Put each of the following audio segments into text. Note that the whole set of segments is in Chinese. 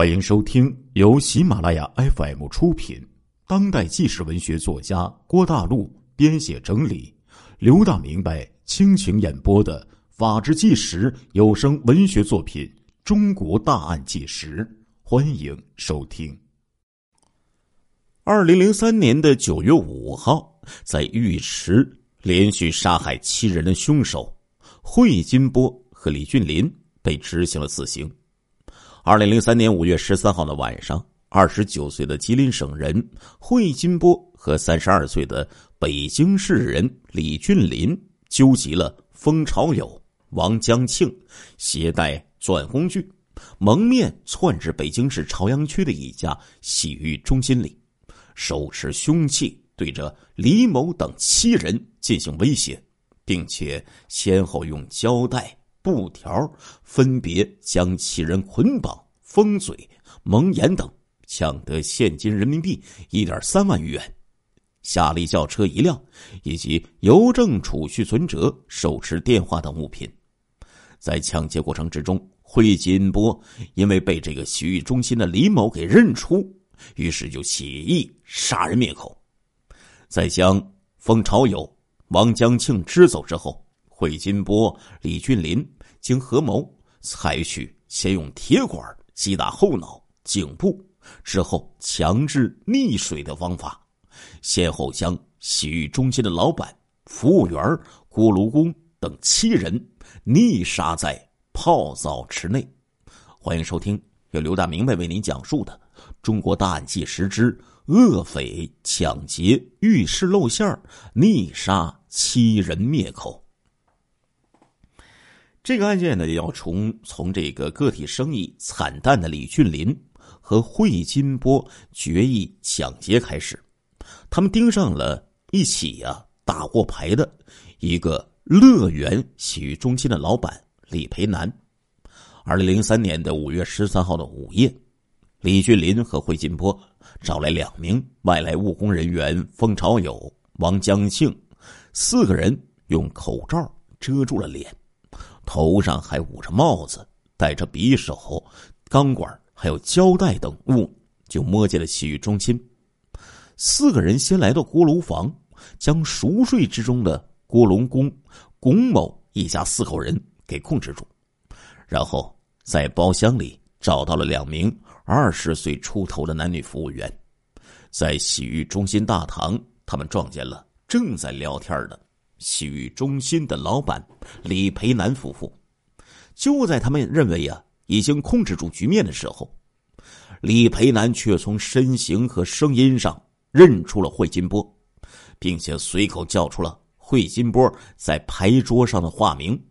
欢迎收听由喜马拉雅 FM 出品、当代纪实文学作家郭大陆编写整理、刘大明白倾情演播的《法制纪实》有声文学作品《中国大案纪实》，欢迎收听。二零零三年的九月五号，在浴池连续杀害七人的凶手惠金波和李俊林被执行了死刑。二零零三年五月十三号的晚上，二十九岁的吉林省人惠金波和三十二岁的北京市人李俊林纠集了封朝友、王江庆，携带钻工具，蒙面窜至北京市朝阳区的一家洗浴中心里，手持凶器对着李某等七人进行威胁，并且先后用胶带。布条分别将七人捆绑、封嘴、蒙眼等，抢得现金人民币一点三万余元，夏利轿车一辆，以及邮政储蓄存折、手持电话等物品。在抢劫过程之中，惠金波因为被这个洗浴中心的李某给认出，于是就起意杀人灭口。在将封朝友、王江庆支走之后。惠金波、李俊林经合谋，采取先用铁管击打后脑、颈部，之后强制溺水的方法，先后将洗浴中心的老板、服务员、锅炉工等七人溺杀在泡澡池内。欢迎收听由刘大明白为您讲述的《中国大案纪实之恶匪抢劫浴室露馅儿溺杀七人灭口》。这个案件呢，要从从这个个体生意惨淡的李俊林和惠金波决意抢劫开始。他们盯上了一起呀打过牌的一个乐园洗浴中心的老板李培南。二零零三年的五月十三号的午夜，李俊林和惠金波找来两名外来务工人员封朝友、王江庆，四个人用口罩遮住了脸。头上还捂着帽子，带着匕首、钢管还有胶带等物，就摸进了洗浴中心。四个人先来到锅炉房，将熟睡之中的锅炉工龚某一家四口人给控制住，然后在包厢里找到了两名二十岁出头的男女服务员。在洗浴中心大堂，他们撞见了正在聊天的。洗浴中心的老板李培南夫妇，就在他们认为呀已经控制住局面的时候，李培南却从身形和声音上认出了惠金波，并且随口叫出了惠金波在牌桌上的化名。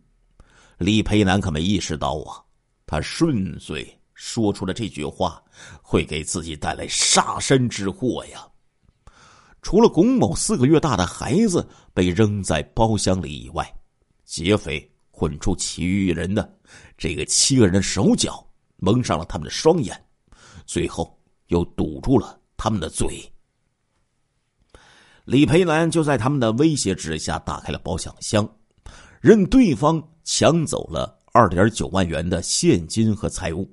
李培南可没意识到啊，他顺嘴说出了这句话，会给自己带来杀身之祸呀。除了龚某四个月大的孩子被扔在包厢里以外，劫匪捆住其余人的这个七个人的手脚，蒙上了他们的双眼，最后又堵住了他们的嘴。李培南就在他们的威胁之下打开了保险箱，任对方抢走了二点九万元的现金和财物，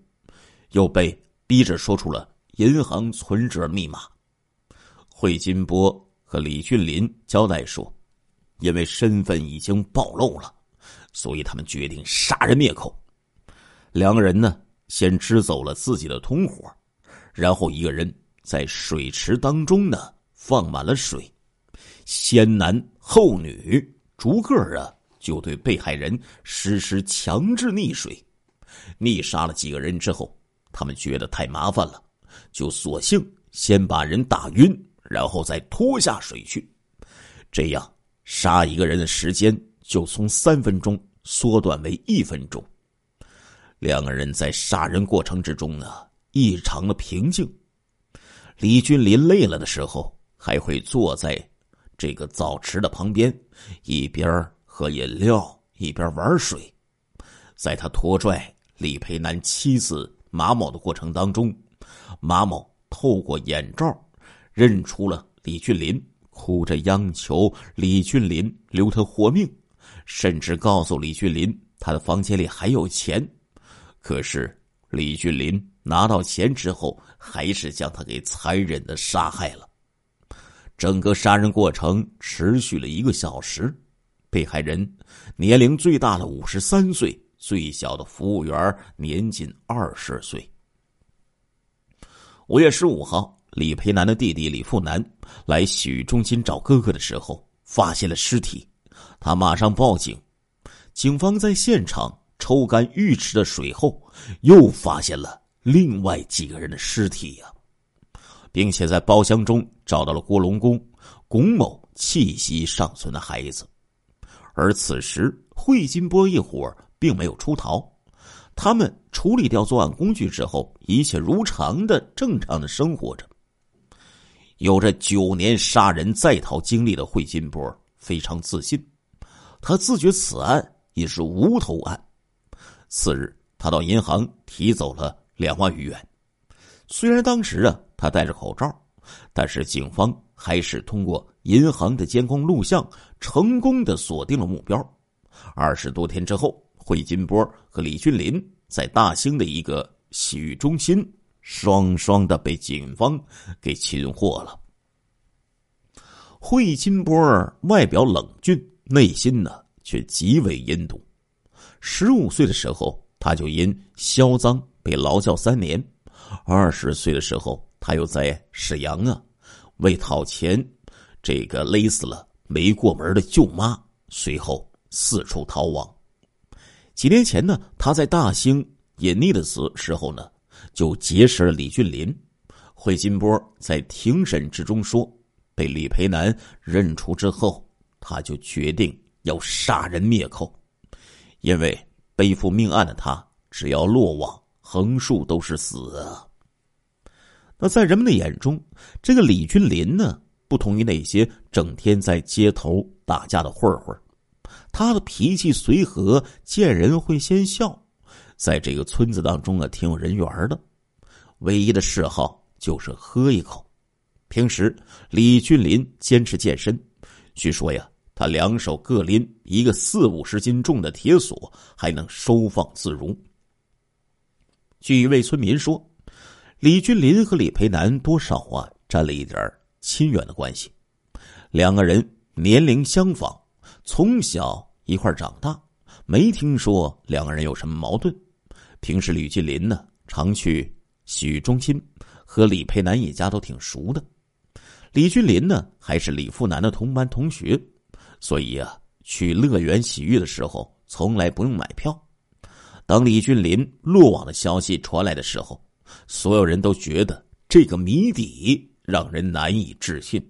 又被逼着说出了银行存折密码。惠金波和李俊林交代说：“因为身份已经暴露了，所以他们决定杀人灭口。两个人呢，先支走了自己的同伙，然后一个人在水池当中呢放满了水，先男后女逐个啊就对被害人实施强制溺水。溺杀了几个人之后，他们觉得太麻烦了，就索性先把人打晕。”然后再拖下水去，这样杀一个人的时间就从三分钟缩短为一分钟。两个人在杀人过程之中呢，异常的平静。李俊林累了的时候，还会坐在这个澡池的旁边，一边喝饮料一边玩水。在他拖拽李培南妻子马某的过程当中，马某透过眼罩。认出了李俊林，哭着央求李俊林留他活命，甚至告诉李俊林他的房间里还有钱。可是李俊林拿到钱之后，还是将他给残忍的杀害了。整个杀人过程持续了一个小时，被害人年龄最大的五十三岁，最小的服务员年仅二十岁。五月十五号，李培南的弟弟李富南来洗浴中心找哥哥的时候，发现了尸体，他马上报警。警方在现场抽干浴池的水后，又发现了另外几个人的尸体呀。并且在包厢中找到了郭龙公、龚某气息尚存的孩子，而此时惠金波一伙并没有出逃，他们处理掉作案工具之后，一切如常的正常的生活着。有着九年杀人在逃经历的惠金波非常自信，他自觉此案也是无头案。次日，他到银行提走了两万余元。虽然当时啊，他戴着口罩，但是警方还是通过银行的监控录像，成功的锁定了目标。二十多天之后，惠金波和李俊林在大兴的一个洗浴中心，双双的被警方给擒获了。惠金波外表冷峻，内心呢却极为阴毒。十五岁的时候，他就因销赃被劳教三年。二十岁的时候，他又在沈阳啊，为讨钱，这个勒死了没过门的舅妈，随后四处逃亡。几年前呢，他在大兴隐匿的时时候呢，就结识了李俊林。惠金波在庭审之中说，被李培南认出之后，他就决定要杀人灭口，因为背负命案的他，只要落网。横竖都是死！那在人们的眼中，这个李俊林呢，不同于那些整天在街头打架的混混他的脾气随和，见人会先笑，在这个村子当中啊，挺有人缘的。唯一的嗜好就是喝一口。平时李俊林坚持健身，据说呀，他两手各拎一个四五十斤重的铁锁，还能收放自如。据一位村民说，李俊林和李培南多少啊沾了一点亲缘的关系。两个人年龄相仿，从小一块长大，没听说两个人有什么矛盾。平时李俊林呢常去洗浴中心，和李佩南一家都挺熟的。李俊林呢还是李富南的同班同学，所以啊去乐园洗浴的时候从来不用买票。当李俊林落网的消息传来的时候，所有人都觉得这个谜底让人难以置信。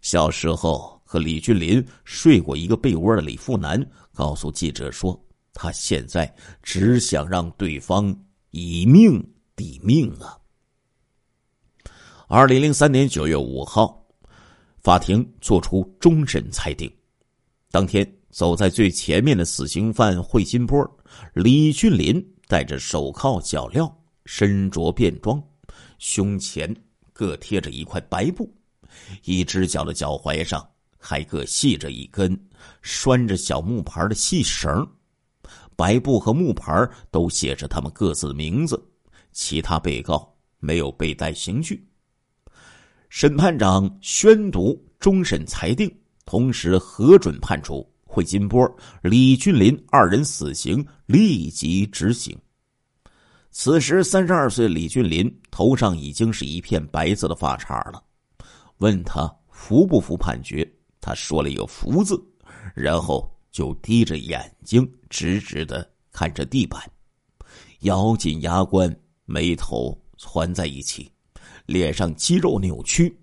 小时候和李俊林睡过一个被窝的李富南告诉记者说：“他现在只想让对方以命抵命啊。”二零零三年九月五号，法庭作出终审裁定，当天。走在最前面的死刑犯惠金波、李俊林戴着手铐脚镣，身着便装，胸前各贴着一块白布，一只脚的脚踝上还各系着一根拴着小木牌的细绳，白布和木牌都写着他们各自的名字。其他被告没有被带刑具。审判长宣读终审裁定，同时核准判处。惠金波、李俊林二人死刑立即执行。此时，三十二岁的李俊林头上已经是一片白色的发叉了。问他服不服判决，他说了一个“服”字，然后就低着眼睛，直直的看着地板，咬紧牙关，眉头攒在一起，脸上肌肉扭曲。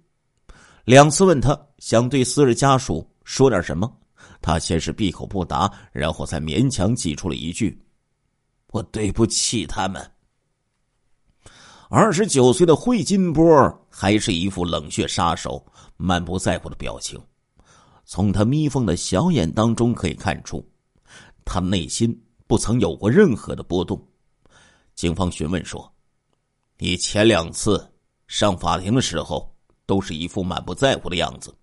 两次问他想对死者家属说点什么。他先是闭口不答，然后才勉强挤出了一句：“我对不起他们。”二十九岁的惠金波还是一副冷血杀手、满不在乎的表情。从他眯缝的小眼当中可以看出，他内心不曾有过任何的波动。警方询问说：“你前两次上法庭的时候，都是一副满不在乎的样子，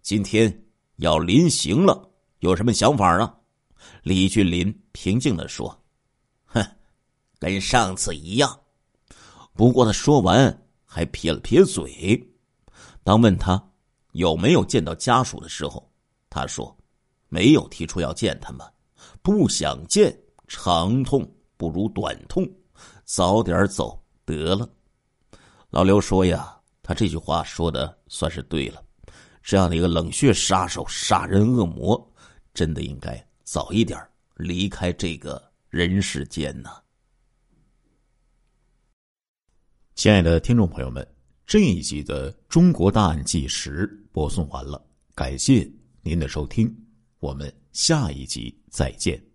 今天？”要临刑了，有什么想法啊？李俊林平静的说：“哼，跟上次一样。不过他说完还撇了撇嘴。当问他有没有见到家属的时候，他说没有提出要见他们，不想见，长痛不如短痛，早点走得了。老刘说呀，他这句话说的算是对了。这样的一个冷血杀手、杀人恶魔，真的应该早一点离开这个人世间呢。亲爱的听众朋友们，这一集的《中国大案纪实》播送完了，感谢您的收听，我们下一集再见。